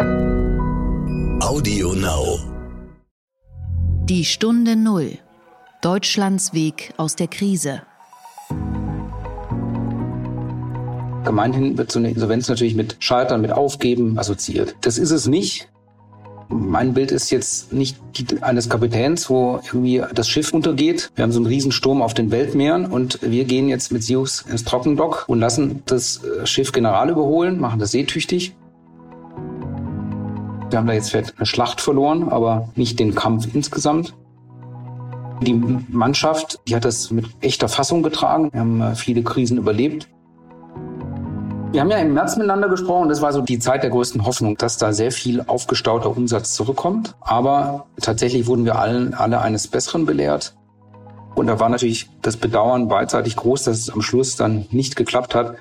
Audio Now. Die Stunde Null. Deutschlands Weg aus der Krise. Gemeinhin wird so eine Insolvenz natürlich mit Scheitern, mit Aufgeben assoziiert. Das ist es nicht. Mein Bild ist jetzt nicht die eines Kapitäns, wo irgendwie das Schiff untergeht. Wir haben so einen Riesensturm auf den Weltmeeren und wir gehen jetzt mit Sius ins Trockendock und lassen das äh, Schiff General überholen, machen das seetüchtig. Wir haben da jetzt vielleicht eine Schlacht verloren, aber nicht den Kampf insgesamt. Die Mannschaft, die hat das mit echter Fassung getragen. Wir haben äh, viele Krisen überlebt. Wir haben ja im März miteinander gesprochen. Das war so die Zeit der größten Hoffnung, dass da sehr viel aufgestauter Umsatz zurückkommt. Aber tatsächlich wurden wir allen, alle eines Besseren belehrt. Und da war natürlich das Bedauern beidseitig groß, dass es am Schluss dann nicht geklappt hat.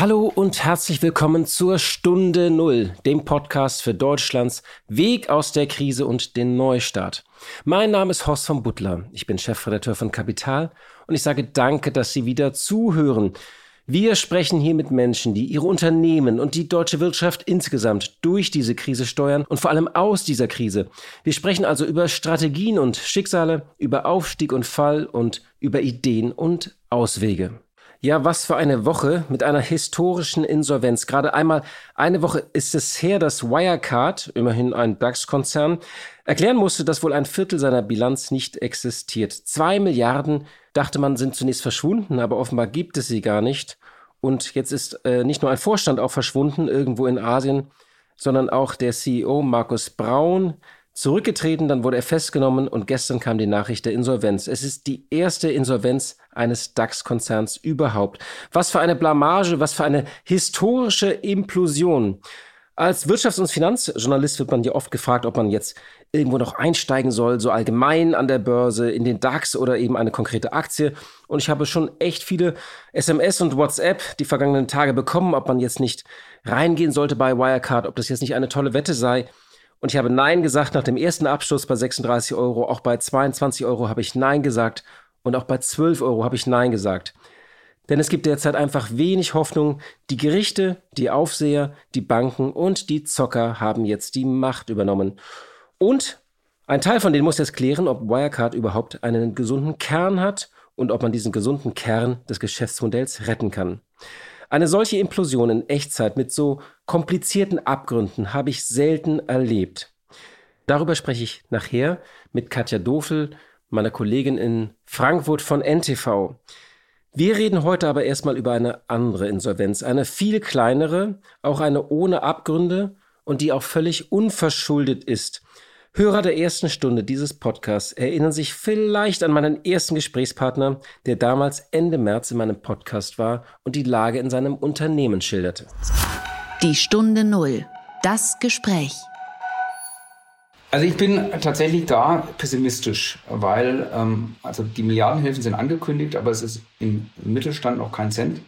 Hallo und herzlich willkommen zur Stunde Null, dem Podcast für Deutschlands Weg aus der Krise und den Neustart. Mein Name ist Horst von Butler. Ich bin Chefredakteur von Kapital und ich sage danke, dass Sie wieder zuhören. Wir sprechen hier mit Menschen, die ihre Unternehmen und die deutsche Wirtschaft insgesamt durch diese Krise steuern und vor allem aus dieser Krise. Wir sprechen also über Strategien und Schicksale, über Aufstieg und Fall und über Ideen und Auswege. Ja, was für eine Woche mit einer historischen Insolvenz. Gerade einmal eine Woche ist es her, dass Wirecard, immerhin ein DAX-Konzern, erklären musste, dass wohl ein Viertel seiner Bilanz nicht existiert. Zwei Milliarden, dachte man, sind zunächst verschwunden, aber offenbar gibt es sie gar nicht. Und jetzt ist äh, nicht nur ein Vorstand auch verschwunden, irgendwo in Asien, sondern auch der CEO Markus Braun, zurückgetreten, dann wurde er festgenommen und gestern kam die Nachricht der Insolvenz. Es ist die erste Insolvenz eines DAX-Konzerns überhaupt. Was für eine Blamage, was für eine historische Implosion. Als Wirtschafts- und Finanzjournalist wird man ja oft gefragt, ob man jetzt irgendwo noch einsteigen soll, so allgemein an der Börse, in den DAX oder eben eine konkrete Aktie. Und ich habe schon echt viele SMS und WhatsApp die vergangenen Tage bekommen, ob man jetzt nicht reingehen sollte bei Wirecard, ob das jetzt nicht eine tolle Wette sei. Und ich habe Nein gesagt nach dem ersten Abschluss bei 36 Euro. Auch bei 22 Euro habe ich Nein gesagt. Und auch bei 12 Euro habe ich Nein gesagt. Denn es gibt derzeit einfach wenig Hoffnung. Die Gerichte, die Aufseher, die Banken und die Zocker haben jetzt die Macht übernommen. Und ein Teil von denen muss jetzt klären, ob Wirecard überhaupt einen gesunden Kern hat und ob man diesen gesunden Kern des Geschäftsmodells retten kann. Eine solche Implosion in Echtzeit mit so komplizierten Abgründen habe ich selten erlebt. Darüber spreche ich nachher mit Katja Dofel, meiner Kollegin in Frankfurt von NTV. Wir reden heute aber erstmal über eine andere Insolvenz, eine viel kleinere, auch eine ohne Abgründe und die auch völlig unverschuldet ist. Hörer der ersten Stunde dieses Podcasts erinnern sich vielleicht an meinen ersten Gesprächspartner, der damals Ende März in meinem Podcast war und die Lage in seinem Unternehmen schilderte. Die Stunde Null. Das Gespräch. Also ich bin tatsächlich da pessimistisch, weil ähm, also die Milliardenhilfen sind angekündigt, aber es ist im Mittelstand noch kein Cent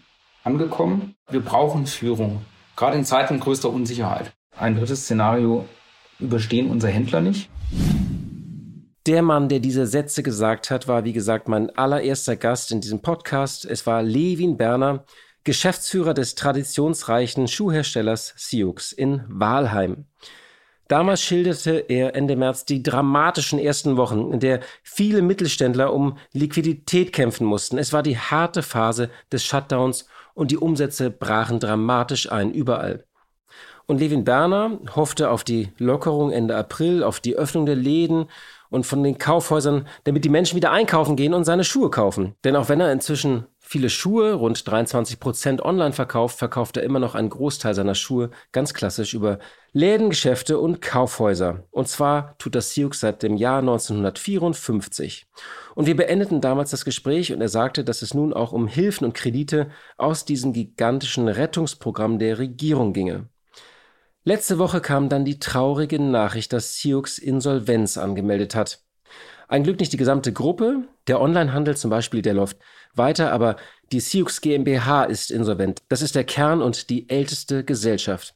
angekommen. Wir brauchen Führung, gerade in Zeiten größter Unsicherheit. Ein drittes Szenario überstehen unsere Händler nicht. Der Mann, der diese Sätze gesagt hat, war wie gesagt mein allererster Gast in diesem Podcast. Es war Levin Berner, Geschäftsführer des traditionsreichen Schuhherstellers Siux in Walheim. Damals schilderte er Ende März die dramatischen ersten Wochen, in der viele Mittelständler um Liquidität kämpfen mussten. Es war die harte Phase des Shutdowns und die Umsätze brachen dramatisch ein überall. Und Levin Berner hoffte auf die Lockerung Ende April, auf die Öffnung der Läden und von den Kaufhäusern, damit die Menschen wieder einkaufen gehen und seine Schuhe kaufen. Denn auch wenn er inzwischen viele Schuhe, rund 23 Prozent online verkauft, verkauft er immer noch einen Großteil seiner Schuhe ganz klassisch über Läden, Geschäfte und Kaufhäuser. Und zwar tut das Siux seit dem Jahr 1954. Und wir beendeten damals das Gespräch und er sagte, dass es nun auch um Hilfen und Kredite aus diesem gigantischen Rettungsprogramm der Regierung ginge. Letzte Woche kam dann die traurige Nachricht, dass Siux Insolvenz angemeldet hat. Ein Glück nicht die gesamte Gruppe. Der Onlinehandel zum Beispiel, der läuft weiter, aber die Siux GmbH ist insolvent. Das ist der Kern und die älteste Gesellschaft.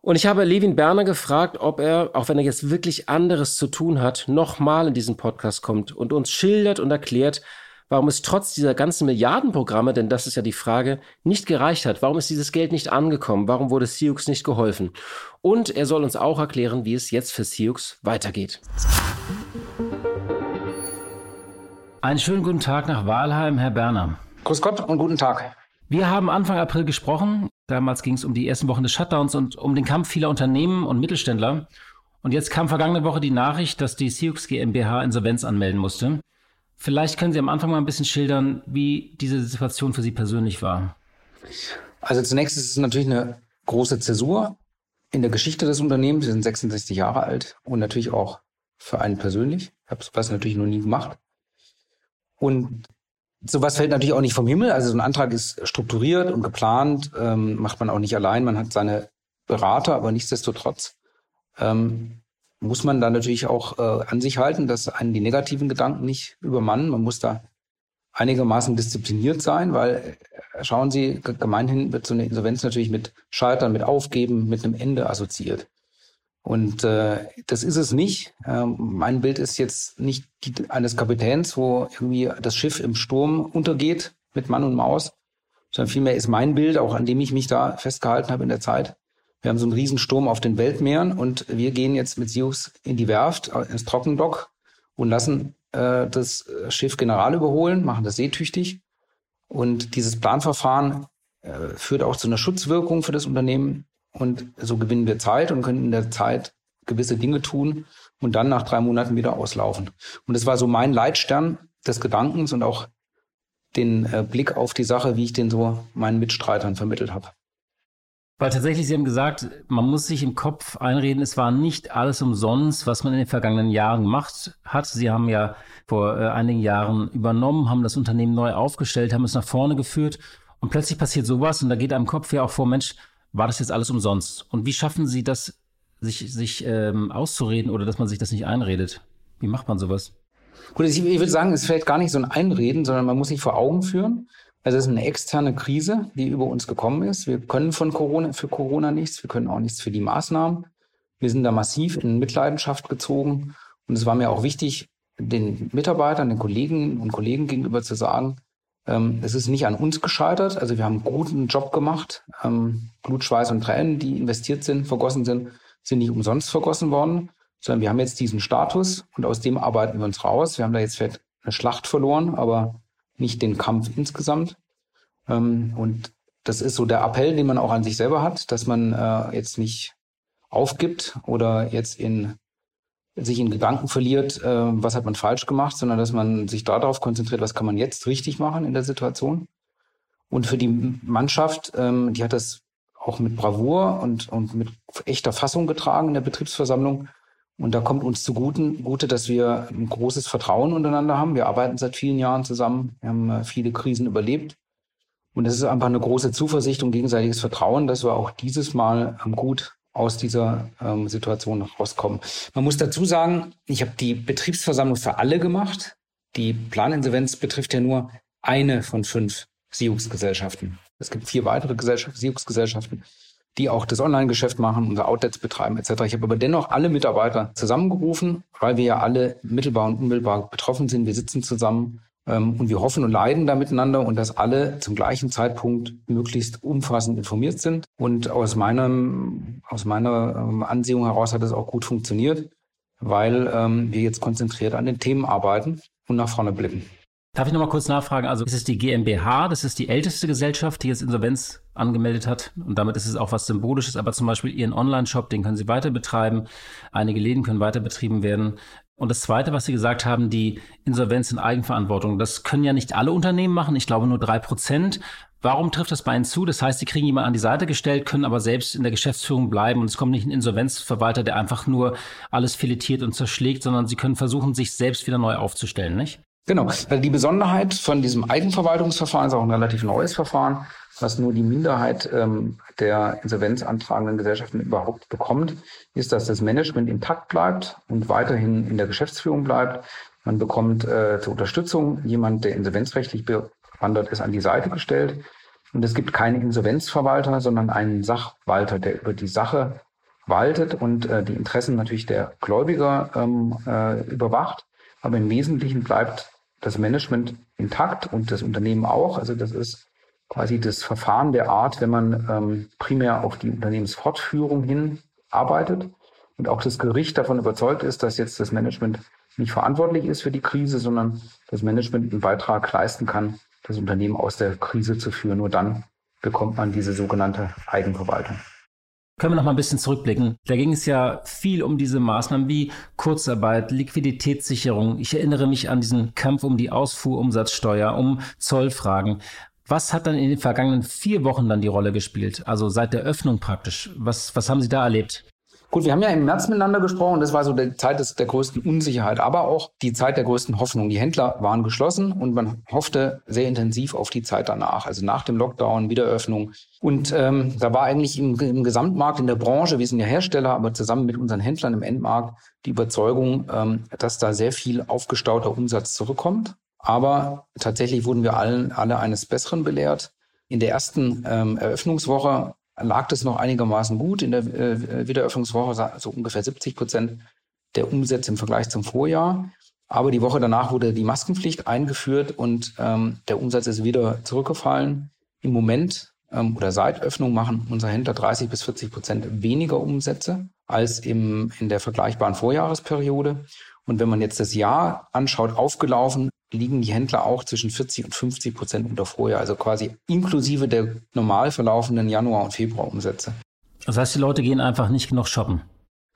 Und ich habe Levin Berner gefragt, ob er, auch wenn er jetzt wirklich anderes zu tun hat, nochmal in diesen Podcast kommt und uns schildert und erklärt, warum es trotz dieser ganzen Milliardenprogramme, denn das ist ja die Frage, nicht gereicht hat. Warum ist dieses Geld nicht angekommen? Warum wurde Sioux nicht geholfen? Und er soll uns auch erklären, wie es jetzt für Sioux weitergeht. Einen schönen guten Tag nach Walheim, Herr Berner. Grüß Gott und guten Tag. Wir haben Anfang April gesprochen. Damals ging es um die ersten Wochen des Shutdowns und um den Kampf vieler Unternehmen und Mittelständler. Und jetzt kam vergangene Woche die Nachricht, dass die Sioux GmbH Insolvenz anmelden musste. Vielleicht können Sie am Anfang mal ein bisschen schildern, wie diese Situation für Sie persönlich war. Also zunächst ist es natürlich eine große Zäsur in der Geschichte des Unternehmens. Sie sind 66 Jahre alt und natürlich auch für einen persönlich. Ich habe sowas natürlich noch nie gemacht. Und sowas fällt natürlich auch nicht vom Himmel. Also so ein Antrag ist strukturiert und geplant, ähm, macht man auch nicht allein. Man hat seine Berater, aber nichtsdestotrotz ähm, muss man da natürlich auch äh, an sich halten, dass einen die negativen Gedanken nicht übermannen. Man muss da einigermaßen diszipliniert sein, weil äh, schauen Sie, gemeinhin wird so eine Insolvenz natürlich mit Scheitern, mit Aufgeben, mit einem Ende assoziiert. Und äh, das ist es nicht. Ähm, mein Bild ist jetzt nicht die, eines Kapitäns, wo irgendwie das Schiff im Sturm untergeht mit Mann und Maus, sondern vielmehr ist mein Bild, auch an dem ich mich da festgehalten habe in der Zeit, wir haben so einen Riesensturm auf den Weltmeeren und wir gehen jetzt mit Sius in die Werft, ins Trockendock und lassen äh, das Schiff General überholen, machen das seetüchtig. Und dieses Planverfahren äh, führt auch zu einer Schutzwirkung für das Unternehmen. Und so gewinnen wir Zeit und können in der Zeit gewisse Dinge tun und dann nach drei Monaten wieder auslaufen. Und das war so mein Leitstern des Gedankens und auch den äh, Blick auf die Sache, wie ich den so meinen Mitstreitern vermittelt habe. Weil tatsächlich, Sie haben gesagt, man muss sich im Kopf einreden, es war nicht alles umsonst, was man in den vergangenen Jahren gemacht hat. Sie haben ja vor äh, einigen Jahren übernommen, haben das Unternehmen neu aufgestellt, haben es nach vorne geführt und plötzlich passiert sowas und da geht einem Kopf ja auch vor, Mensch, war das jetzt alles umsonst? Und wie schaffen Sie das, sich, sich ähm, auszureden oder dass man sich das nicht einredet? Wie macht man sowas? Gut, ich, ich würde sagen, es fällt gar nicht so ein Einreden, sondern man muss sich vor Augen führen, also es ist eine externe Krise, die über uns gekommen ist. Wir können von Corona, für Corona nichts. Wir können auch nichts für die Maßnahmen. Wir sind da massiv in Mitleidenschaft gezogen. Und es war mir auch wichtig, den Mitarbeitern, den Kolleginnen und Kollegen gegenüber zu sagen, ähm, es ist nicht an uns gescheitert. Also wir haben einen guten Job gemacht. Ähm, Blut, Schweiß und Tränen, die investiert sind, vergossen sind, sind nicht umsonst vergossen worden, sondern wir haben jetzt diesen Status und aus dem arbeiten wir uns raus. Wir haben da jetzt vielleicht eine Schlacht verloren, aber nicht den Kampf insgesamt. Ähm, und das ist so der Appell, den man auch an sich selber hat, dass man äh, jetzt nicht aufgibt oder jetzt in sich in Gedanken verliert, äh, was hat man falsch gemacht, sondern dass man sich darauf konzentriert, was kann man jetzt richtig machen in der Situation. Und für die Mannschaft, ähm, die hat das auch mit Bravour und, und mit echter Fassung getragen in der Betriebsversammlung. Und da kommt uns zugute, dass wir ein großes Vertrauen untereinander haben. Wir arbeiten seit vielen Jahren zusammen. Wir haben äh, viele Krisen überlebt. Und es ist einfach eine große Zuversicht und gegenseitiges Vertrauen, dass wir auch dieses Mal ähm, gut aus dieser ähm, Situation rauskommen. Man muss dazu sagen, ich habe die Betriebsversammlung für alle gemacht. Die Planinsolvenz betrifft ja nur eine von fünf SIUX-Gesellschaften. Es gibt vier weitere SIUX-Gesellschaften die auch das Online-Geschäft machen, unsere Outlets betreiben etc. Ich habe aber dennoch alle Mitarbeiter zusammengerufen, weil wir ja alle mittelbar und unmittelbar betroffen sind. Wir sitzen zusammen ähm, und wir hoffen und leiden da miteinander und dass alle zum gleichen Zeitpunkt möglichst umfassend informiert sind. Und aus meinem, aus meiner ähm, Ansehung heraus hat es auch gut funktioniert, weil ähm, wir jetzt konzentriert an den Themen arbeiten und nach vorne blicken. Darf ich nochmal kurz nachfragen? Also ist es die GmbH, das ist die älteste Gesellschaft, die jetzt Insolvenz angemeldet hat und damit ist es auch was Symbolisches, aber zum Beispiel Ihren Online-Shop, den können Sie weiter betreiben, einige Läden können weiter betrieben werden. Und das Zweite, was Sie gesagt haben, die Insolvenz in Eigenverantwortung, das können ja nicht alle Unternehmen machen, ich glaube nur drei Prozent. Warum trifft das bei Ihnen zu? Das heißt, Sie kriegen jemanden an die Seite gestellt, können aber selbst in der Geschäftsführung bleiben und es kommt nicht ein Insolvenzverwalter, der einfach nur alles filetiert und zerschlägt, sondern Sie können versuchen, sich selbst wieder neu aufzustellen, nicht? Genau, weil die Besonderheit von diesem Eigenverwaltungsverfahren ist auch ein relativ neues Verfahren, was nur die Minderheit ähm, der insolvenzantragenden Gesellschaften überhaupt bekommt, ist, dass das Management intakt bleibt und weiterhin in der Geschäftsführung bleibt. Man bekommt äh, zur Unterstützung jemand, der insolvenzrechtlich bewandert ist, an die Seite gestellt. Und es gibt keinen Insolvenzverwalter, sondern einen Sachwalter, der über die Sache waltet und äh, die Interessen natürlich der Gläubiger ähm, äh, überwacht. Aber im Wesentlichen bleibt das Management intakt und das Unternehmen auch. Also das ist quasi das Verfahren der Art, wenn man ähm, primär auf die Unternehmensfortführung hin arbeitet und auch das Gericht davon überzeugt ist, dass jetzt das Management nicht verantwortlich ist für die Krise, sondern das Management einen Beitrag leisten kann, das Unternehmen aus der Krise zu führen. Nur dann bekommt man diese sogenannte Eigenverwaltung. Können wir noch mal ein bisschen zurückblicken? Da ging es ja viel um diese Maßnahmen wie Kurzarbeit, Liquiditätssicherung. Ich erinnere mich an diesen Kampf um die Ausfuhrumsatzsteuer, um Zollfragen. Was hat dann in den vergangenen vier Wochen dann die Rolle gespielt? Also seit der Öffnung praktisch. Was, was haben Sie da erlebt? Gut, wir haben ja im März miteinander gesprochen. Das war so die Zeit des, der größten Unsicherheit, aber auch die Zeit der größten Hoffnung. Die Händler waren geschlossen und man hoffte sehr intensiv auf die Zeit danach, also nach dem Lockdown, Wiederöffnung. Und ähm, da war eigentlich im, im Gesamtmarkt, in der Branche, wir sind ja Hersteller, aber zusammen mit unseren Händlern im Endmarkt die Überzeugung, ähm, dass da sehr viel aufgestauter Umsatz zurückkommt. Aber tatsächlich wurden wir allen, alle eines Besseren belehrt. In der ersten ähm, Eröffnungswoche lag das noch einigermaßen gut. In der äh, Wiedereröffnungswoche so ungefähr 70 Prozent der Umsätze im Vergleich zum Vorjahr. Aber die Woche danach wurde die Maskenpflicht eingeführt und ähm, der Umsatz ist wieder zurückgefallen. Im Moment ähm, oder seit Öffnung machen unsere Händler 30 bis 40 Prozent weniger Umsätze als im, in der vergleichbaren Vorjahresperiode. Und wenn man jetzt das Jahr anschaut, aufgelaufen, liegen die Händler auch zwischen 40 und 50 Prozent unter Vorjahr, also quasi inklusive der normal verlaufenden Januar- und Februarumsätze. Das heißt, die Leute gehen einfach nicht genug shoppen.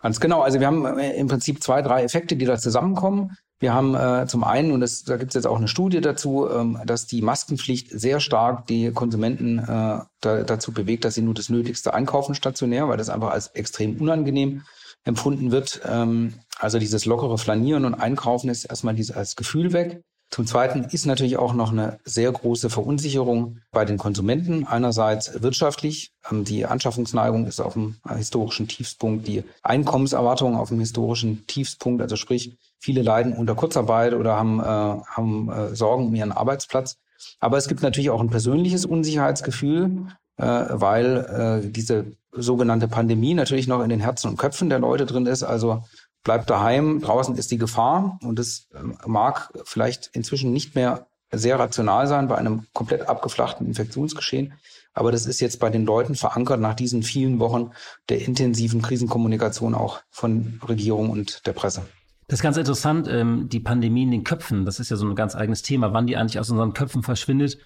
Ganz genau. Also wir haben äh, im Prinzip zwei, drei Effekte, die da zusammenkommen. Wir haben äh, zum einen, und das, da gibt es jetzt auch eine Studie dazu, ähm, dass die Maskenpflicht sehr stark die Konsumenten äh, da, dazu bewegt, dass sie nur das Nötigste einkaufen stationär, weil das einfach als extrem unangenehm empfunden wird. Ähm, also dieses lockere Flanieren und Einkaufen ist erstmal dieses als Gefühl weg. Zum Zweiten ist natürlich auch noch eine sehr große Verunsicherung bei den Konsumenten. Einerseits wirtschaftlich. Ähm, die Anschaffungsneigung ist auf dem historischen Tiefspunkt. Die Einkommenserwartung auf dem historischen Tiefspunkt. Also sprich, viele leiden unter Kurzarbeit oder haben, äh, haben äh, Sorgen um ihren Arbeitsplatz. Aber es gibt natürlich auch ein persönliches Unsicherheitsgefühl, äh, weil äh, diese sogenannte Pandemie natürlich noch in den Herzen und Köpfen der Leute drin ist. Also bleibt daheim, draußen ist die Gefahr und es ähm, mag vielleicht inzwischen nicht mehr sehr rational sein bei einem komplett abgeflachten Infektionsgeschehen. Aber das ist jetzt bei den Leuten verankert nach diesen vielen Wochen der intensiven Krisenkommunikation auch von Regierung und der Presse. Das ist ganz interessant, ähm, die Pandemie in den Köpfen, das ist ja so ein ganz eigenes Thema, wann die eigentlich aus unseren Köpfen verschwindet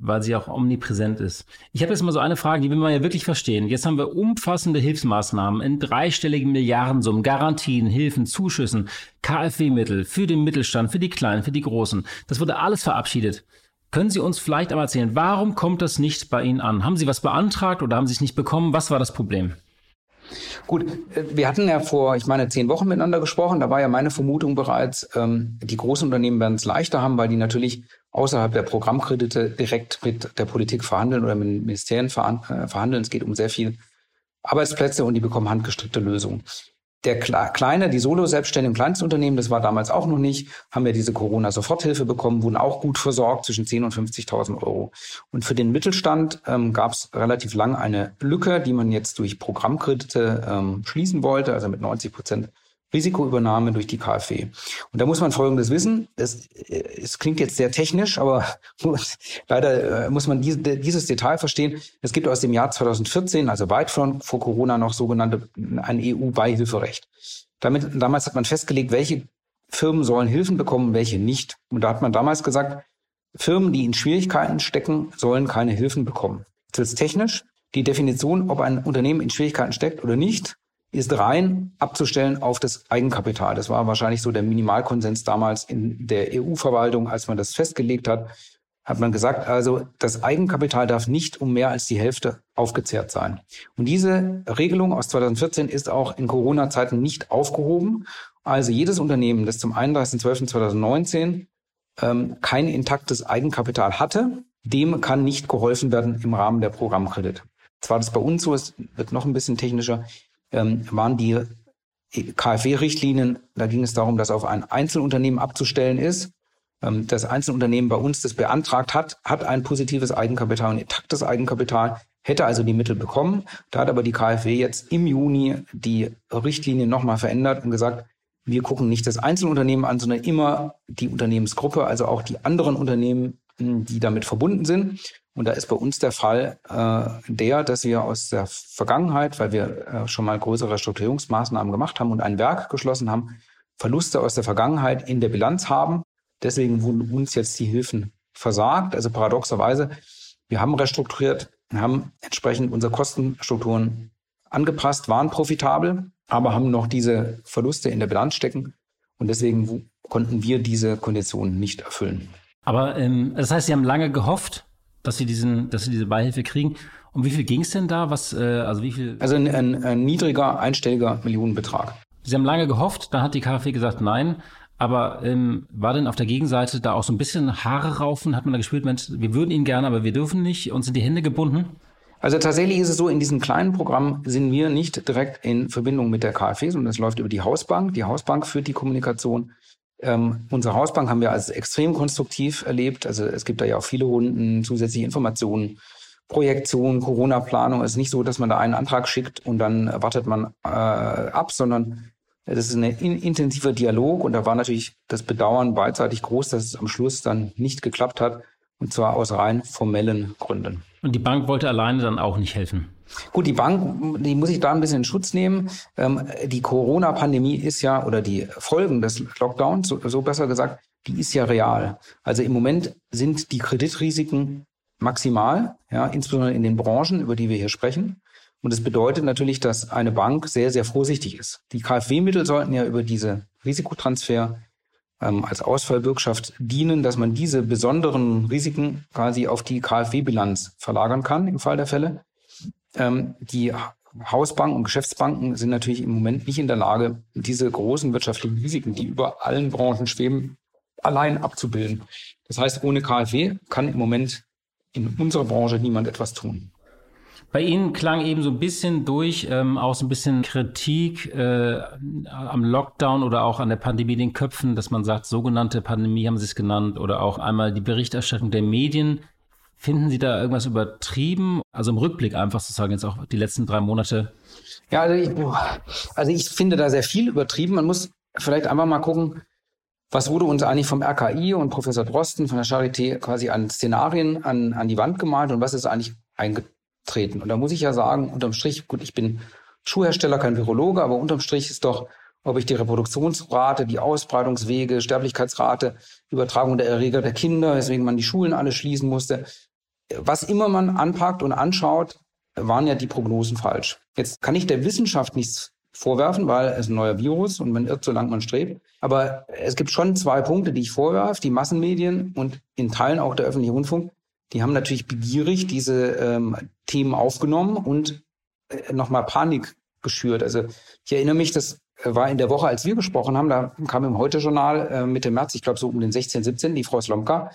weil sie auch omnipräsent ist. Ich habe jetzt mal so eine Frage, die will man ja wirklich verstehen. Jetzt haben wir umfassende Hilfsmaßnahmen in dreistelligen Milliardensummen, Garantien, Hilfen, Zuschüssen, KfW-Mittel für den Mittelstand, für die Kleinen, für die Großen. Das wurde alles verabschiedet. Können Sie uns vielleicht einmal erzählen, warum kommt das nicht bei Ihnen an? Haben Sie was beantragt oder haben Sie es nicht bekommen? Was war das Problem? Gut, äh, wir hatten ja vor, ich meine, zehn Wochen miteinander gesprochen. Da war ja meine Vermutung bereits, ähm, die großen Unternehmen werden es leichter haben, weil die natürlich außerhalb der Programmkredite direkt mit der Politik verhandeln oder mit Ministerien äh, verhandeln. Es geht um sehr viel Arbeitsplätze und die bekommen handgestrickte Lösungen. Der kleine, die Solo-Selbstständigen Kleinstunternehmen, das war damals auch noch nicht, haben ja diese Corona-Soforthilfe bekommen, wurden auch gut versorgt zwischen 10.000 und 50.000 Euro. Und für den Mittelstand ähm, gab es relativ lang eine Lücke, die man jetzt durch Programmkredite ähm, schließen wollte, also mit 90 Prozent Risikoübernahme durch die KfW. Und da muss man Folgendes wissen. Es, es klingt jetzt sehr technisch, aber leider äh, muss man dies, dieses Detail verstehen. Es gibt aus dem Jahr 2014, also weit von, vor Corona, noch sogenannte ein EU-Beihilferecht. Damit, damals hat man festgelegt, welche Firmen sollen Hilfen bekommen, welche nicht. Und da hat man damals gesagt, Firmen, die in Schwierigkeiten stecken, sollen keine Hilfen bekommen. Jetzt wird technisch. Die Definition, ob ein Unternehmen in Schwierigkeiten steckt oder nicht, ist rein abzustellen auf das Eigenkapital. Das war wahrscheinlich so der Minimalkonsens damals in der EU-Verwaltung, als man das festgelegt hat, hat man gesagt, also das Eigenkapital darf nicht um mehr als die Hälfte aufgezehrt sein. Und diese Regelung aus 2014 ist auch in Corona-Zeiten nicht aufgehoben. Also jedes Unternehmen, das zum 31.12.2019 ähm, kein intaktes Eigenkapital hatte, dem kann nicht geholfen werden im Rahmen der Programmkredit. Zwar das bei uns so, es wird noch ein bisschen technischer ähm, waren die KfW-Richtlinien, da ging es darum, dass auf ein Einzelunternehmen abzustellen ist. Ähm, das Einzelunternehmen bei uns das beantragt hat, hat ein positives Eigenkapital, ein intaktes Eigenkapital, hätte also die Mittel bekommen. Da hat aber die KfW jetzt im Juni die Richtlinie nochmal verändert und gesagt, wir gucken nicht das Einzelunternehmen an, sondern immer die Unternehmensgruppe, also auch die anderen Unternehmen, die damit verbunden sind. Und da ist bei uns der Fall äh, der, dass wir aus der Vergangenheit, weil wir äh, schon mal größere Strukturierungsmaßnahmen gemacht haben und ein Werk geschlossen haben, Verluste aus der Vergangenheit in der Bilanz haben. Deswegen wurden uns jetzt die Hilfen versagt. Also paradoxerweise, wir haben restrukturiert, haben entsprechend unsere Kostenstrukturen angepasst, waren profitabel, aber haben noch diese Verluste in der Bilanz stecken. Und deswegen konnten wir diese Konditionen nicht erfüllen. Aber ähm, das heißt, Sie haben lange gehofft, dass Sie diesen, dass Sie diese Beihilfe kriegen. Um wie viel ging es denn da? Was, äh, also wie viel? Also ein, ein, ein niedriger, einstelliger Millionenbetrag. Sie haben lange gehofft, dann hat die KfW gesagt nein. Aber ähm, war denn auf der Gegenseite da auch so ein bisschen Haare raufen? Hat man da gespürt, Mensch, wir würden ihn gerne, aber wir dürfen nicht? Uns sind die Hände gebunden? Also tatsächlich ist es so, in diesem kleinen Programm sind wir nicht direkt in Verbindung mit der KfW, sondern es läuft über die Hausbank. Die Hausbank führt die Kommunikation. Ähm, unsere Hausbank haben wir als extrem konstruktiv erlebt. Also es gibt da ja auch viele Runden, zusätzliche Informationen, Projektion, Corona-Planung. Es ist nicht so, dass man da einen Antrag schickt und dann wartet man äh, ab, sondern das ist ein in intensiver Dialog und da war natürlich das Bedauern beidseitig groß, dass es am Schluss dann nicht geklappt hat und zwar aus rein formellen Gründen. Und die Bank wollte alleine dann auch nicht helfen? Gut, die Bank, die muss ich da ein bisschen in Schutz nehmen. Ähm, die Corona-Pandemie ist ja, oder die Folgen des Lockdowns, so, so besser gesagt, die ist ja real. Also im Moment sind die Kreditrisiken maximal, ja, insbesondere in den Branchen, über die wir hier sprechen. Und es bedeutet natürlich, dass eine Bank sehr, sehr vorsichtig ist. Die KfW-Mittel sollten ja über diese Risikotransfer ähm, als Ausfallbürgschaft dienen, dass man diese besonderen Risiken quasi auf die KfW-Bilanz verlagern kann im Fall der Fälle. Ähm, die Hausbanken und Geschäftsbanken sind natürlich im Moment nicht in der Lage, diese großen wirtschaftlichen Risiken, die über allen Branchen schweben, allein abzubilden. Das heißt, ohne KfW kann im Moment in unserer Branche niemand etwas tun. Bei Ihnen klang eben so ein bisschen durch, ähm, auch so ein bisschen Kritik äh, am Lockdown oder auch an der Pandemie den Köpfen, dass man sagt, sogenannte Pandemie haben Sie es genannt, oder auch einmal die Berichterstattung der Medien. Finden Sie da irgendwas übertrieben? Also im Rückblick einfach sozusagen jetzt auch die letzten drei Monate. Ja, also ich, also ich finde da sehr viel übertrieben. Man muss vielleicht einfach mal gucken, was wurde uns eigentlich vom RKI und Professor Drosten von der Charité quasi an Szenarien an, an die Wand gemalt und was ist eigentlich eingetreten? treten. Und da muss ich ja sagen, unterm Strich, gut, ich bin Schuhhersteller, kein Virologe, aber unterm Strich ist doch, ob ich die Reproduktionsrate, die Ausbreitungswege, Sterblichkeitsrate, Übertragung der Erreger der Kinder, weswegen man die Schulen alle schließen musste, was immer man anpackt und anschaut, waren ja die Prognosen falsch. Jetzt kann ich der Wissenschaft nichts vorwerfen, weil es ein neuer Virus und man irrt, solange man strebt. Aber es gibt schon zwei Punkte, die ich vorwerfe. Die Massenmedien und in Teilen auch der öffentliche Rundfunk die haben natürlich begierig diese ähm, Themen aufgenommen und äh, nochmal Panik geschürt. Also ich erinnere mich, das war in der Woche, als wir gesprochen haben, da kam im Heute-Journal äh, Mitte März, ich glaube so um den 16, 17, die Frau Slomka.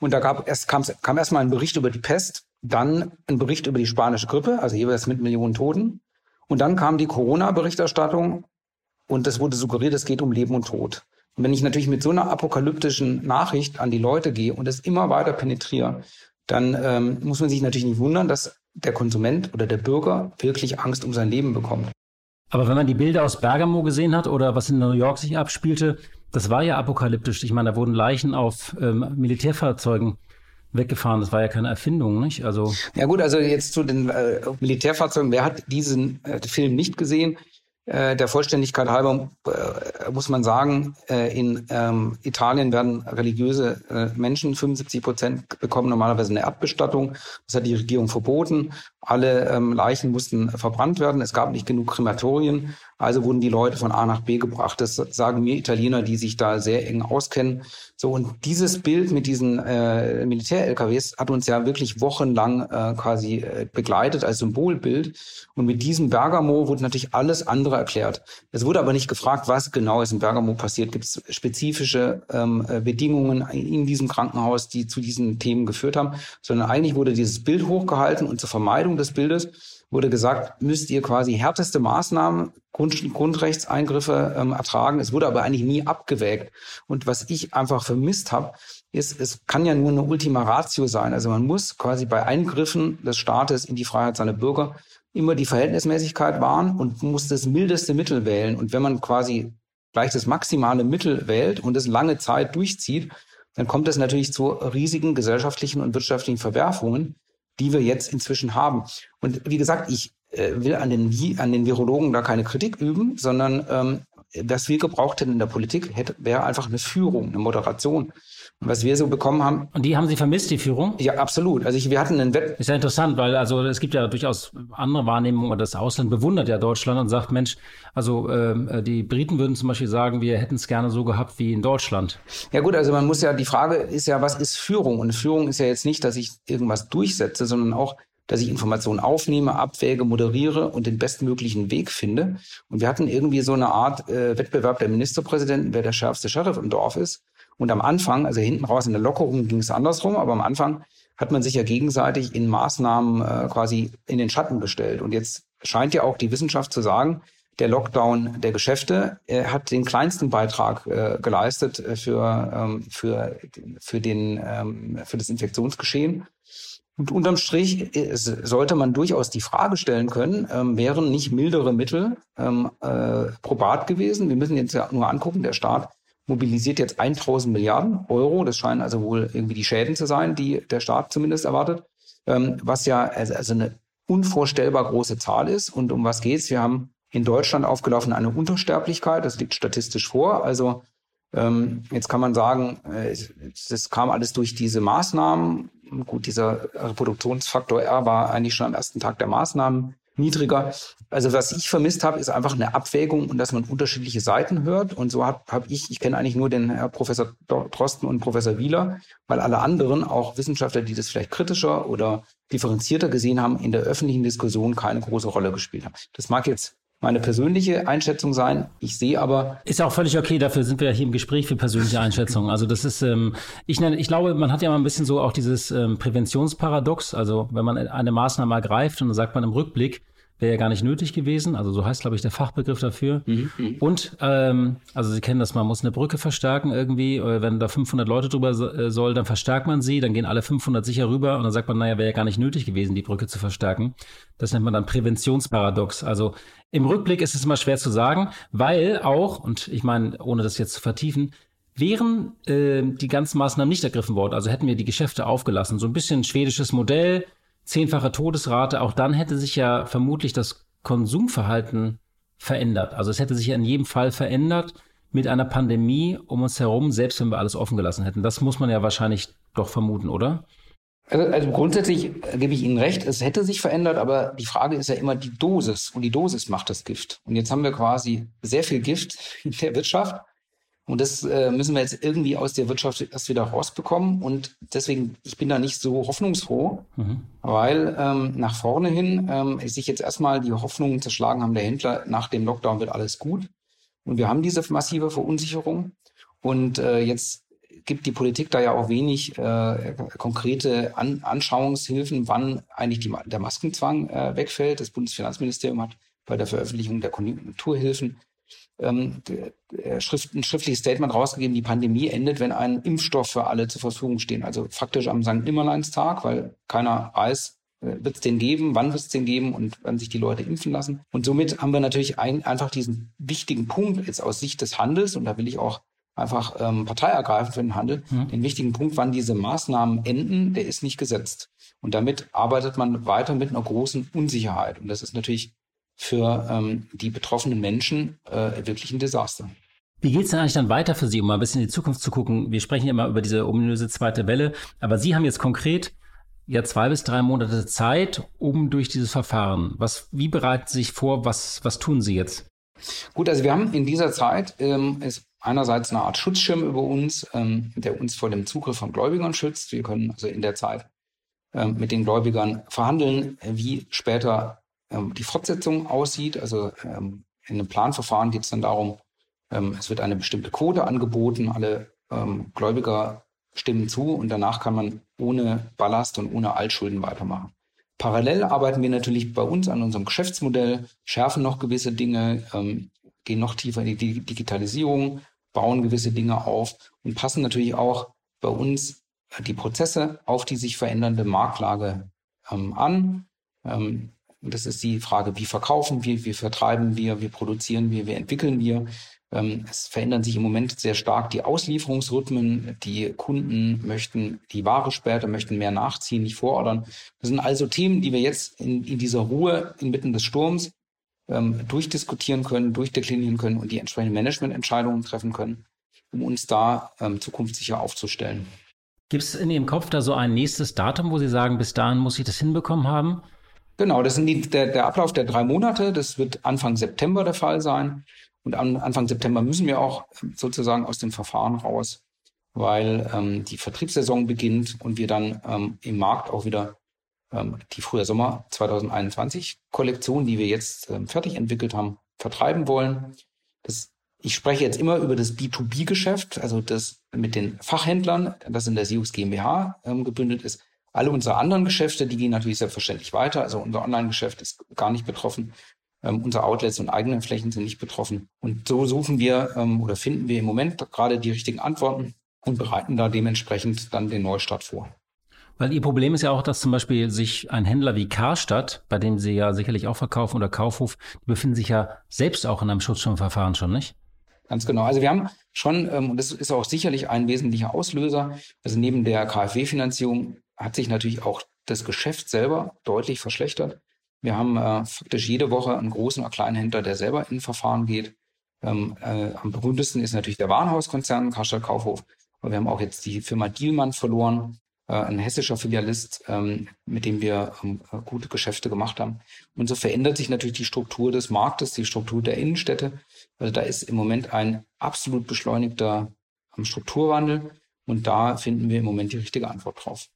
Und da gab erst, kam, kam erstmal ein Bericht über die Pest, dann ein Bericht über die spanische Grippe, also jeweils mit Millionen Toten. Und dann kam die Corona-Berichterstattung und es wurde suggeriert, es geht um Leben und Tod. Und wenn ich natürlich mit so einer apokalyptischen Nachricht an die Leute gehe und es immer weiter penetriere, dann ähm, muss man sich natürlich nicht wundern, dass der Konsument oder der Bürger wirklich Angst um sein Leben bekommt. Aber wenn man die Bilder aus Bergamo gesehen hat oder was in New York sich abspielte, das war ja apokalyptisch. Ich meine, da wurden Leichen auf ähm, Militärfahrzeugen weggefahren. Das war ja keine Erfindung, nicht? Also ja gut, also jetzt zu den äh, Militärfahrzeugen. Wer hat diesen äh, Film nicht gesehen? Äh, der Vollständigkeit halber äh, muss man sagen, äh, in ähm, Italien werden religiöse äh, Menschen, 75 Prozent bekommen normalerweise eine Erdbestattung. Das hat die Regierung verboten. Alle ähm, Leichen mussten verbrannt werden. Es gab nicht genug Krematorien. Also wurden die Leute von A nach B gebracht. Das sagen mir Italiener, die sich da sehr eng auskennen. So, und dieses Bild mit diesen äh, Militär-LKWs hat uns ja wirklich wochenlang äh, quasi äh, begleitet als Symbolbild. Und mit diesem Bergamo wurde natürlich alles andere erklärt. Es wurde aber nicht gefragt, was genau ist in Bergamo passiert. Gibt es spezifische ähm, äh, Bedingungen in diesem Krankenhaus, die zu diesen Themen geführt haben, sondern eigentlich wurde dieses Bild hochgehalten und zur Vermeidung des Bildes wurde gesagt, müsst ihr quasi härteste Maßnahmen, Grund, Grundrechtseingriffe ähm, ertragen. Es wurde aber eigentlich nie abgewägt. Und was ich einfach vermisst habe, ist, es kann ja nur eine Ultima Ratio sein. Also man muss quasi bei Eingriffen des Staates in die Freiheit seiner Bürger immer die Verhältnismäßigkeit wahren und muss das mildeste Mittel wählen. Und wenn man quasi gleich das maximale Mittel wählt und es lange Zeit durchzieht, dann kommt es natürlich zu riesigen gesellschaftlichen und wirtschaftlichen Verwerfungen, die wir jetzt inzwischen haben. Und wie gesagt, ich äh, will an den, an den Virologen da keine Kritik üben, sondern ähm, was wir gebraucht hätten in der Politik, wäre einfach eine Führung, eine Moderation was wir so bekommen haben. Und die haben Sie vermisst, die Führung? Ja, absolut. Also ich, wir hatten einen Wett. Ist ja interessant, weil also es gibt ja durchaus andere Wahrnehmungen. Das Ausland bewundert ja Deutschland und sagt, Mensch, also äh, die Briten würden zum Beispiel sagen, wir hätten es gerne so gehabt wie in Deutschland. Ja gut, also man muss ja, die Frage ist ja, was ist Führung? Und Führung ist ja jetzt nicht, dass ich irgendwas durchsetze, sondern auch, dass ich Informationen aufnehme, abwäge, moderiere und den bestmöglichen Weg finde. Und wir hatten irgendwie so eine Art äh, Wettbewerb der Ministerpräsidenten, wer der schärfste Sheriff im Dorf ist. Und am Anfang, also hinten raus in der Lockerung ging es andersrum, aber am Anfang hat man sich ja gegenseitig in Maßnahmen äh, quasi in den Schatten gestellt. Und jetzt scheint ja auch die Wissenschaft zu sagen, der Lockdown der Geschäfte äh, hat den kleinsten Beitrag äh, geleistet äh, für, ähm, für, für, den, ähm, für das Infektionsgeschehen. Und unterm Strich äh, sollte man durchaus die Frage stellen können, ähm, wären nicht mildere Mittel ähm, äh, probat gewesen? Wir müssen jetzt ja nur angucken, der Staat mobilisiert jetzt 1000 Milliarden Euro. Das scheinen also wohl irgendwie die Schäden zu sein, die der Staat zumindest erwartet, ähm, was ja also, also eine unvorstellbar große Zahl ist. Und um was geht's? Wir haben in Deutschland aufgelaufen eine Untersterblichkeit. Das liegt statistisch vor. Also ähm, jetzt kann man sagen, äh, das kam alles durch diese Maßnahmen. Gut, dieser Reproduktionsfaktor R war eigentlich schon am ersten Tag der Maßnahmen niedriger. Also was ich vermisst habe, ist einfach eine Abwägung und dass man unterschiedliche Seiten hört. Und so habe hab ich, ich kenne eigentlich nur den Herr Professor Drosten und Professor Wieler, weil alle anderen, auch Wissenschaftler, die das vielleicht kritischer oder differenzierter gesehen haben, in der öffentlichen Diskussion keine große Rolle gespielt haben. Das mag jetzt meine persönliche Einschätzung sein. Ich sehe aber. Ist auch völlig okay, dafür sind wir ja hier im Gespräch für persönliche Einschätzungen. Also das ist, ähm, ich nenne, ich glaube, man hat ja mal ein bisschen so auch dieses ähm, Präventionsparadox. Also wenn man eine Maßnahme ergreift und dann sagt man im Rückblick, wäre ja gar nicht nötig gewesen. Also so heißt, glaube ich, der Fachbegriff dafür. Mhm, mhm. Und, ähm, also Sie kennen das, man muss eine Brücke verstärken irgendwie. Wenn da 500 Leute drüber äh, soll, dann verstärkt man sie, dann gehen alle 500 sicher rüber und dann sagt man, naja, wäre ja gar nicht nötig gewesen, die Brücke zu verstärken. Das nennt man dann Präventionsparadox. Also im Rückblick ist es immer schwer zu sagen, weil auch, und ich meine, ohne das jetzt zu vertiefen, wären äh, die ganzen Maßnahmen nicht ergriffen worden, also hätten wir die Geschäfte aufgelassen, so ein bisschen schwedisches Modell, zehnfache Todesrate, auch dann hätte sich ja vermutlich das Konsumverhalten verändert. Also es hätte sich ja in jedem Fall verändert mit einer Pandemie um uns herum, selbst wenn wir alles offen gelassen hätten. Das muss man ja wahrscheinlich doch vermuten, oder? Also, also grundsätzlich gebe ich Ihnen recht, es hätte sich verändert, aber die Frage ist ja immer die Dosis und die Dosis macht das Gift. Und jetzt haben wir quasi sehr viel Gift in der Wirtschaft und das äh, müssen wir jetzt irgendwie aus der Wirtschaft erst wieder rausbekommen. Und deswegen, ich bin da nicht so hoffnungsfroh, mhm. weil ähm, nach vorne hin ähm, sich jetzt erstmal die Hoffnungen zerschlagen haben der Händler, nach dem Lockdown wird alles gut. Und wir haben diese massive Verunsicherung. Und äh, jetzt gibt die Politik da ja auch wenig äh, konkrete An Anschauungshilfen, wann eigentlich die, der Maskenzwang äh, wegfällt. Das Bundesfinanzministerium hat bei der Veröffentlichung der Konjunkturhilfen ähm, Schrift, ein schriftliches Statement rausgegeben, die Pandemie endet, wenn ein Impfstoff für alle zur Verfügung steht. Also faktisch am St. Nimmerleinstag, weil keiner weiß, äh, wird es den geben, wann wird es den geben und wann sich die Leute impfen lassen. Und somit haben wir natürlich ein, einfach diesen wichtigen Punkt jetzt aus Sicht des Handels, und da will ich auch einfach ähm, Partei ergreifen für den Handel, mhm. den wichtigen Punkt, wann diese Maßnahmen enden, der ist nicht gesetzt. Und damit arbeitet man weiter mit einer großen Unsicherheit. Und das ist natürlich für ähm, die betroffenen Menschen äh, wirklich ein Desaster. Wie geht es denn eigentlich dann weiter für Sie, um mal ein bisschen in die Zukunft zu gucken? Wir sprechen ja immer über diese ominöse zweite Welle, aber Sie haben jetzt konkret ja zwei bis drei Monate Zeit, um durch dieses Verfahren. Was, wie bereiten Sie sich vor? Was, was tun Sie jetzt? Gut, also wir haben in dieser Zeit ähm, ist einerseits eine Art Schutzschirm über uns, ähm, der uns vor dem Zugriff von Gläubigern schützt. Wir können also in der Zeit ähm, mit den Gläubigern verhandeln, wie später ähm, die Fortsetzung aussieht. Also ähm, in einem Planverfahren geht es dann darum, ähm, es wird eine bestimmte Quote angeboten, alle ähm, Gläubiger stimmen zu und danach kann man ohne Ballast und ohne Altschulden weitermachen. Parallel arbeiten wir natürlich bei uns an unserem Geschäftsmodell, schärfen noch gewisse Dinge, ähm, gehen noch tiefer in die Digitalisierung, bauen gewisse Dinge auf und passen natürlich auch bei uns die Prozesse auf die sich verändernde Marktlage ähm, an. Ähm, und das ist die Frage, wie verkaufen wir, wie vertreiben wir, wie produzieren wir, wie entwickeln wir. Ähm, es verändern sich im Moment sehr stark die Auslieferungsrhythmen. Die Kunden möchten die Ware später, möchten mehr nachziehen, nicht vorordern. Das sind also Themen, die wir jetzt in, in dieser Ruhe inmitten des Sturms ähm, durchdiskutieren können, durchdeklinieren können und die entsprechenden Managemententscheidungen treffen können, um uns da ähm, zukunftssicher aufzustellen. Gibt es in Ihrem Kopf da so ein nächstes Datum, wo Sie sagen, bis dahin muss ich das hinbekommen haben? Genau, das ist der, der Ablauf der drei Monate. Das wird Anfang September der Fall sein. Und an, Anfang September müssen wir auch sozusagen aus dem Verfahren raus, weil ähm, die Vertriebssaison beginnt und wir dann ähm, im Markt auch wieder ähm, die Frühjahr Sommer 2021 Kollektion, die wir jetzt ähm, fertig entwickelt haben, vertreiben wollen. Das, ich spreche jetzt immer über das B2B-Geschäft, also das mit den Fachhändlern, das in der Siux GmbH ähm, gebündelt ist. Alle unsere anderen Geschäfte, die gehen natürlich selbstverständlich weiter. Also unser Online-Geschäft ist gar nicht betroffen. Ähm, unsere Outlets und eigenen Flächen sind nicht betroffen. Und so suchen wir ähm, oder finden wir im Moment gerade die richtigen Antworten und bereiten da dementsprechend dann den Neustart vor. Weil Ihr Problem ist ja auch, dass zum Beispiel sich ein Händler wie Karstadt, bei dem Sie ja sicherlich auch verkaufen, oder Kaufhof, die befinden sich ja selbst auch in einem Schutzschirmverfahren schon, nicht? Ganz genau. Also wir haben schon, ähm, und das ist auch sicherlich ein wesentlicher Auslöser, also neben der KfW-Finanzierung hat sich natürlich auch das Geschäft selber deutlich verschlechtert. Wir haben äh, faktisch jede Woche einen großen oder kleinen Händler, der selber in Verfahren geht. Ähm, äh, am berühmtesten ist natürlich der Warenhauskonzern Karstadt Kaufhof. Aber wir haben auch jetzt die Firma Dielmann verloren, äh, ein hessischer Filialist, ähm, mit dem wir ähm, gute Geschäfte gemacht haben. Und so verändert sich natürlich die Struktur des Marktes, die Struktur der Innenstädte. Also da ist im Moment ein absolut beschleunigter ähm, Strukturwandel. Und da finden wir im Moment die richtige Antwort drauf.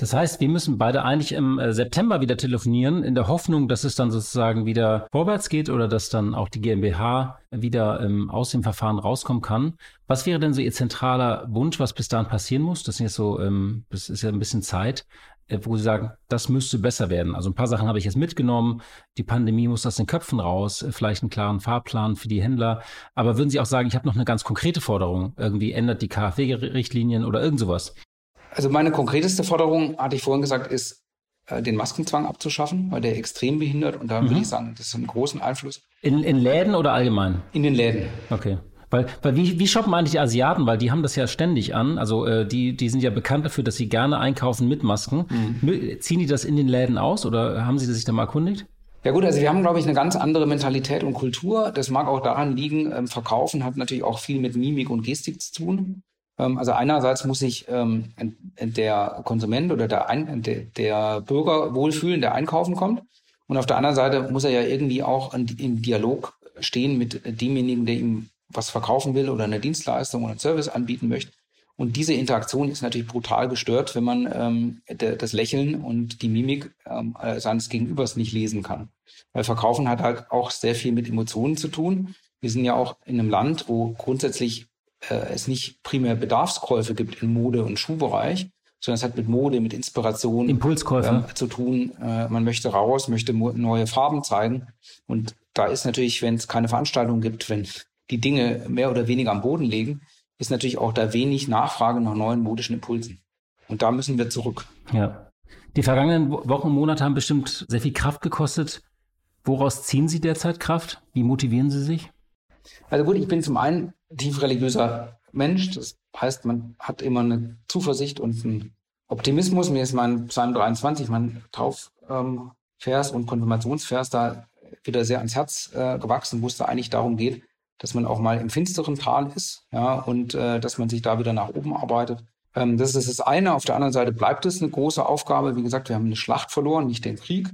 Das heißt, wir müssen beide eigentlich im äh, September wieder telefonieren, in der Hoffnung, dass es dann sozusagen wieder vorwärts geht oder dass dann auch die GmbH wieder ähm, aus dem Verfahren rauskommen kann. Was wäre denn so Ihr zentraler Wunsch, was bis dahin passieren muss? Das sind jetzt so, ähm, das ist ja ein bisschen Zeit, äh, wo Sie sagen, das müsste besser werden. Also ein paar Sachen habe ich jetzt mitgenommen. Die Pandemie muss aus den Köpfen raus, äh, vielleicht einen klaren Fahrplan für die Händler. Aber würden Sie auch sagen, ich habe noch eine ganz konkrete Forderung? Irgendwie ändert die KfW-Richtlinien oder irgend sowas? Also meine konkreteste Forderung, hatte ich vorhin gesagt, ist, äh, den Maskenzwang abzuschaffen, weil der extrem behindert und da mhm. würde ich sagen, das ist einen großen Einfluss. In, in Läden oder allgemein? In den Läden. Okay. Weil, weil wie, wie shoppen eigentlich die Asiaten? Weil die haben das ja ständig an. Also äh, die, die sind ja bekannt dafür, dass sie gerne einkaufen mit Masken. Mhm. Ziehen die das in den Läden aus oder haben sie sich da mal erkundigt? Ja gut, also wir haben, glaube ich, eine ganz andere Mentalität und Kultur. Das mag auch daran liegen, ähm, Verkaufen hat natürlich auch viel mit Mimik und Gestik zu tun. Ähm, also einerseits muss sich ähm, der Konsument oder der, Ein der, Bürger wohlfühlen, der einkaufen kommt. Und auf der anderen Seite muss er ja irgendwie auch im Dialog stehen mit demjenigen, der ihm was verkaufen will oder eine Dienstleistung oder einen Service anbieten möchte. Und diese Interaktion ist natürlich brutal gestört, wenn man ähm, das Lächeln und die Mimik ähm, seines Gegenübers nicht lesen kann. Weil Verkaufen hat halt auch sehr viel mit Emotionen zu tun. Wir sind ja auch in einem Land, wo grundsätzlich äh, es nicht primär Bedarfskäufe gibt im Mode- und Schuhbereich, sondern es hat mit Mode, mit Inspiration Impulskäufe. Äh, zu tun. Äh, man möchte raus, möchte neue Farben zeigen. Und da ist natürlich, wenn es keine Veranstaltung gibt, wenn die Dinge mehr oder weniger am Boden liegen, ist natürlich auch da wenig Nachfrage nach neuen modischen Impulsen. Und da müssen wir zurück. Ja. Die vergangenen Wochen und Monate haben bestimmt sehr viel Kraft gekostet. Woraus ziehen Sie derzeit Kraft? Wie motivieren Sie sich? Also gut, ich bin zum einen tief religiöser Mensch. Das heißt, man hat immer eine Zuversicht und einen Optimismus. Mir ist mein Psalm 23, mein Taufvers ähm, und Konfirmationsvers da wieder sehr ans Herz äh, gewachsen, wo es da eigentlich darum geht, dass man auch mal im finsteren Tal ist, ja, und äh, dass man sich da wieder nach oben arbeitet. Ähm, das ist das eine. Auf der anderen Seite bleibt es eine große Aufgabe. Wie gesagt, wir haben eine Schlacht verloren, nicht den Krieg.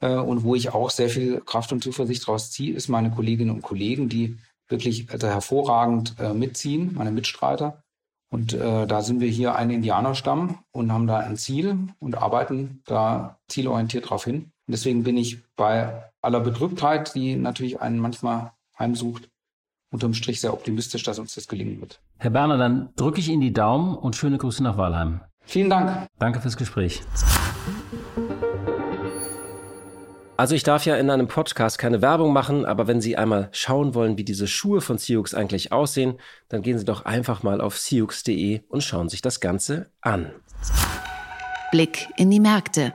Äh, und wo ich auch sehr viel Kraft und Zuversicht draus ziehe, ist meine Kolleginnen und Kollegen, die wirklich also hervorragend äh, mitziehen, meine Mitstreiter. Und äh, da sind wir hier ein Indianerstamm und haben da ein Ziel und arbeiten da zielorientiert drauf hin. Und deswegen bin ich bei aller Bedrücktheit, die natürlich einen manchmal heimsucht, unterm Strich sehr optimistisch, dass uns das gelingen wird. Herr Berner, dann drücke ich Ihnen die Daumen und schöne Grüße nach Walheim. Vielen Dank. Danke fürs Gespräch. Also ich darf ja in einem Podcast keine Werbung machen, aber wenn Sie einmal schauen wollen, wie diese Schuhe von Siux eigentlich aussehen, dann gehen Sie doch einfach mal auf siux.de und schauen sich das Ganze an. Blick in die Märkte.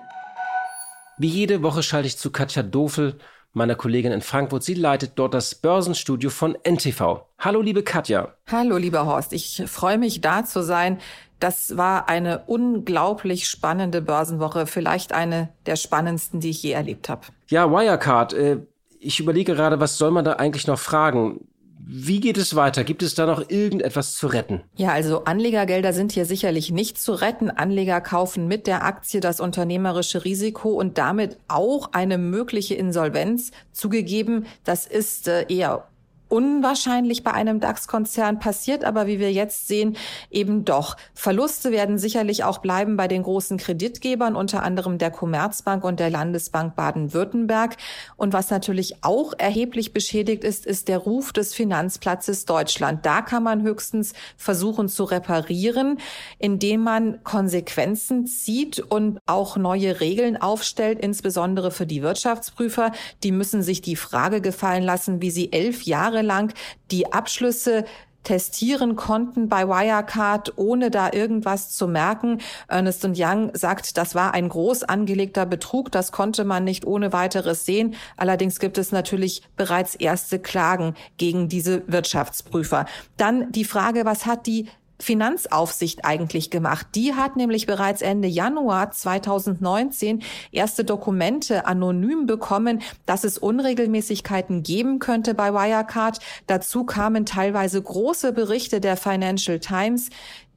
Wie jede Woche schalte ich zu Katja Dofel, meiner Kollegin in Frankfurt. Sie leitet dort das Börsenstudio von NTV. Hallo, liebe Katja. Hallo, lieber Horst. Ich freue mich, da zu sein. Das war eine unglaublich spannende Börsenwoche, vielleicht eine der spannendsten, die ich je erlebt habe. Ja, Wirecard. Äh, ich überlege gerade, was soll man da eigentlich noch fragen? Wie geht es weiter? Gibt es da noch irgendetwas zu retten? Ja, also Anlegergelder sind hier sicherlich nicht zu retten. Anleger kaufen mit der Aktie das unternehmerische Risiko und damit auch eine mögliche Insolvenz. Zugegeben, das ist äh, eher unwahrscheinlich bei einem DAX-Konzern passiert, aber wie wir jetzt sehen, eben doch. Verluste werden sicherlich auch bleiben bei den großen Kreditgebern, unter anderem der Commerzbank und der Landesbank Baden-Württemberg. Und was natürlich auch erheblich beschädigt ist, ist der Ruf des Finanzplatzes Deutschland. Da kann man höchstens versuchen zu reparieren, indem man Konsequenzen zieht und auch neue Regeln aufstellt, insbesondere für die Wirtschaftsprüfer. Die müssen sich die Frage gefallen lassen, wie sie elf Jahre Jahre lang die Abschlüsse testieren konnten bei Wirecard, ohne da irgendwas zu merken. Ernest Young sagt, das war ein groß angelegter Betrug, das konnte man nicht ohne weiteres sehen. Allerdings gibt es natürlich bereits erste Klagen gegen diese Wirtschaftsprüfer. Dann die Frage, was hat die Finanzaufsicht eigentlich gemacht? Die hat nämlich bereits Ende Januar 2019 erste Dokumente anonym bekommen, dass es Unregelmäßigkeiten geben könnte bei Wirecard. Dazu kamen teilweise große Berichte der Financial Times,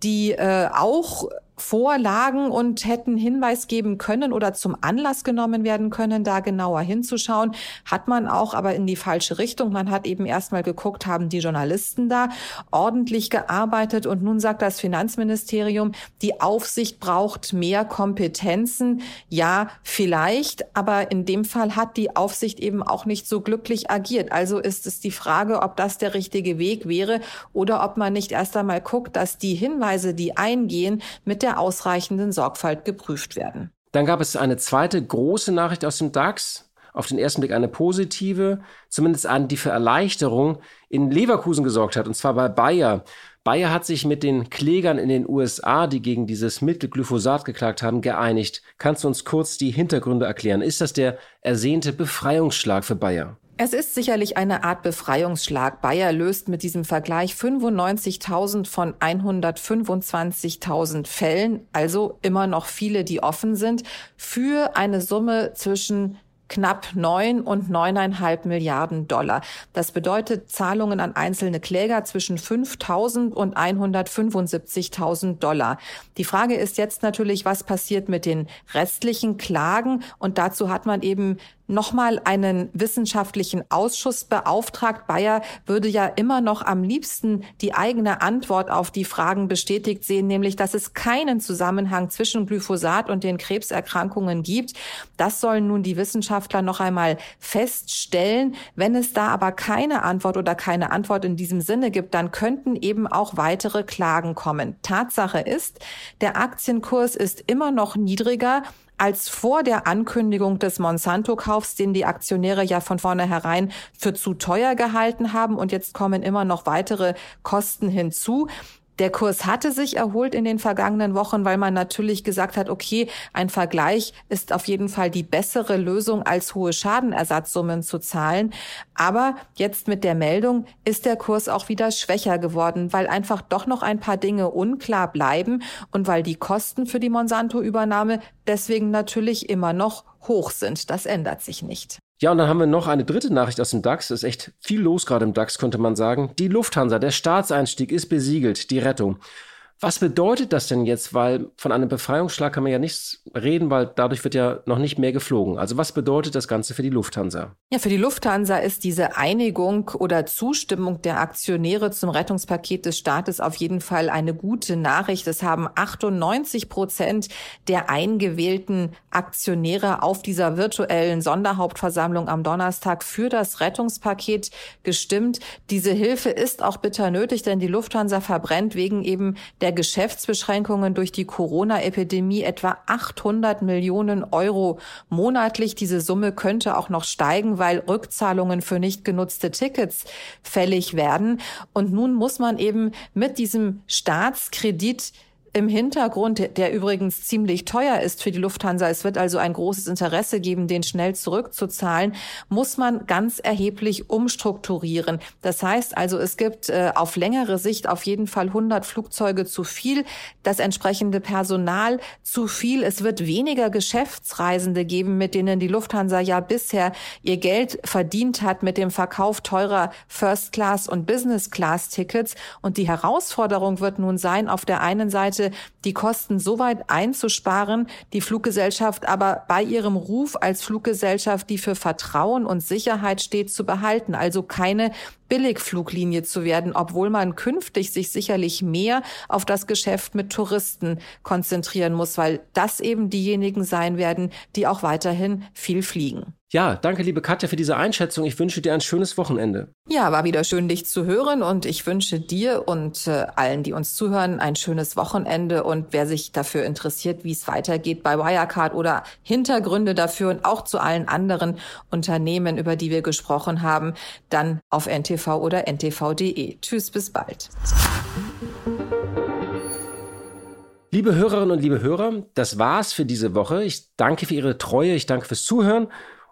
die äh, auch vorlagen und hätten Hinweis geben können oder zum Anlass genommen werden können, da genauer hinzuschauen. Hat man auch aber in die falsche Richtung. Man hat eben erstmal geguckt, haben die Journalisten da ordentlich gearbeitet und nun sagt das Finanzministerium, die Aufsicht braucht mehr Kompetenzen. Ja, vielleicht, aber in dem Fall hat die Aufsicht eben auch nicht so glücklich agiert. Also ist es die Frage, ob das der richtige Weg wäre oder ob man nicht erst einmal guckt, dass die Hinweise, die eingehen, mit der der ausreichenden Sorgfalt geprüft werden. Dann gab es eine zweite große Nachricht aus dem DAX. Auf den ersten Blick eine positive, zumindest eine, die für Erleichterung in Leverkusen gesorgt hat, und zwar bei Bayer. Bayer hat sich mit den Klägern in den USA, die gegen dieses Mittel Glyphosat geklagt haben, geeinigt. Kannst du uns kurz die Hintergründe erklären? Ist das der ersehnte Befreiungsschlag für Bayer? Es ist sicherlich eine Art Befreiungsschlag. Bayer löst mit diesem Vergleich 95.000 von 125.000 Fällen, also immer noch viele, die offen sind, für eine Summe zwischen knapp neun und neuneinhalb Milliarden Dollar. Das bedeutet Zahlungen an einzelne Kläger zwischen 5.000 und 175.000 Dollar. Die Frage ist jetzt natürlich, was passiert mit den restlichen Klagen? Und dazu hat man eben nochmal einen wissenschaftlichen Ausschuss beauftragt. Bayer würde ja immer noch am liebsten die eigene Antwort auf die Fragen bestätigt sehen, nämlich dass es keinen Zusammenhang zwischen Glyphosat und den Krebserkrankungen gibt. Das sollen nun die Wissenschaftler noch einmal feststellen. Wenn es da aber keine Antwort oder keine Antwort in diesem Sinne gibt, dann könnten eben auch weitere Klagen kommen. Tatsache ist, der Aktienkurs ist immer noch niedriger als vor der Ankündigung des Monsanto-Kaufs, den die Aktionäre ja von vornherein für zu teuer gehalten haben. Und jetzt kommen immer noch weitere Kosten hinzu. Der Kurs hatte sich erholt in den vergangenen Wochen, weil man natürlich gesagt hat, okay, ein Vergleich ist auf jeden Fall die bessere Lösung, als hohe Schadenersatzsummen zu zahlen. Aber jetzt mit der Meldung ist der Kurs auch wieder schwächer geworden, weil einfach doch noch ein paar Dinge unklar bleiben und weil die Kosten für die Monsanto-Übernahme deswegen natürlich immer noch hoch sind. Das ändert sich nicht. Ja, und dann haben wir noch eine dritte Nachricht aus dem DAX. Es ist echt viel los gerade im DAX, könnte man sagen. Die Lufthansa, der Staatseinstieg ist besiegelt, die Rettung. Was bedeutet das denn jetzt? Weil von einem Befreiungsschlag kann man ja nichts reden, weil dadurch wird ja noch nicht mehr geflogen. Also was bedeutet das Ganze für die Lufthansa? Ja, für die Lufthansa ist diese Einigung oder Zustimmung der Aktionäre zum Rettungspaket des Staates auf jeden Fall eine gute Nachricht. Es haben 98 Prozent der eingewählten Aktionäre auf dieser virtuellen Sonderhauptversammlung am Donnerstag für das Rettungspaket gestimmt. Diese Hilfe ist auch bitter nötig, denn die Lufthansa verbrennt wegen eben der der Geschäftsbeschränkungen durch die Corona-Epidemie etwa 800 Millionen Euro monatlich. Diese Summe könnte auch noch steigen, weil Rückzahlungen für nicht genutzte Tickets fällig werden. Und nun muss man eben mit diesem Staatskredit im Hintergrund, der übrigens ziemlich teuer ist für die Lufthansa, es wird also ein großes Interesse geben, den schnell zurückzuzahlen, muss man ganz erheblich umstrukturieren. Das heißt also, es gibt äh, auf längere Sicht auf jeden Fall 100 Flugzeuge zu viel, das entsprechende Personal zu viel. Es wird weniger Geschäftsreisende geben, mit denen die Lufthansa ja bisher ihr Geld verdient hat mit dem Verkauf teurer First Class und Business Class Tickets. Und die Herausforderung wird nun sein, auf der einen Seite die Kosten so weit einzusparen, die Fluggesellschaft aber bei ihrem Ruf als Fluggesellschaft, die für Vertrauen und Sicherheit steht, zu behalten. Also keine Billigfluglinie zu werden, obwohl man künftig sich sicherlich mehr auf das Geschäft mit Touristen konzentrieren muss, weil das eben diejenigen sein werden, die auch weiterhin viel fliegen. Ja, danke, liebe Katja, für diese Einschätzung. Ich wünsche dir ein schönes Wochenende. Ja, war wieder schön, dich zu hören und ich wünsche dir und äh, allen, die uns zuhören, ein schönes Wochenende und wer sich dafür interessiert, wie es weitergeht bei Wirecard oder Hintergründe dafür und auch zu allen anderen Unternehmen, über die wir gesprochen haben, dann auf NTV oder ntv.de. Tschüss, bis bald. Liebe Hörerinnen und liebe Hörer, das war's für diese Woche. Ich danke für Ihre Treue, ich danke fürs Zuhören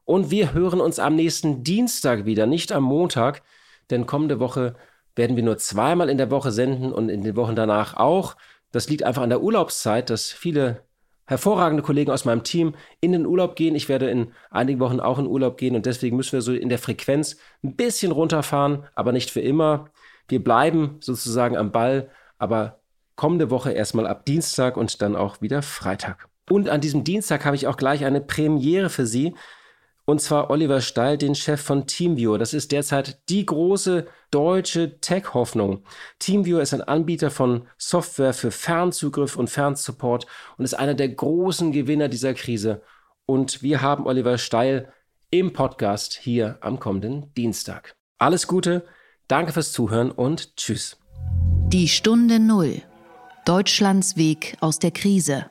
und wir hören uns am nächsten Dienstag wieder, nicht am Montag, denn kommende Woche werden wir nur zweimal in der Woche senden und in den Wochen danach auch. Das liegt einfach an der Urlaubszeit, dass viele hervorragende Kollegen aus meinem Team in den Urlaub gehen. Ich werde in einigen Wochen auch in Urlaub gehen und deswegen müssen wir so in der Frequenz ein bisschen runterfahren, aber nicht für immer. Wir bleiben sozusagen am Ball, aber kommende Woche erstmal ab Dienstag und dann auch wieder Freitag. Und an diesem Dienstag habe ich auch gleich eine Premiere für Sie. Und zwar Oliver Steil, den Chef von TeamViewer. Das ist derzeit die große deutsche Tech-Hoffnung. TeamViewer ist ein Anbieter von Software für Fernzugriff und Fernsupport und ist einer der großen Gewinner dieser Krise. Und wir haben Oliver Steil im Podcast hier am kommenden Dienstag. Alles Gute, danke fürs Zuhören und tschüss. Die Stunde Null. Deutschlands Weg aus der Krise.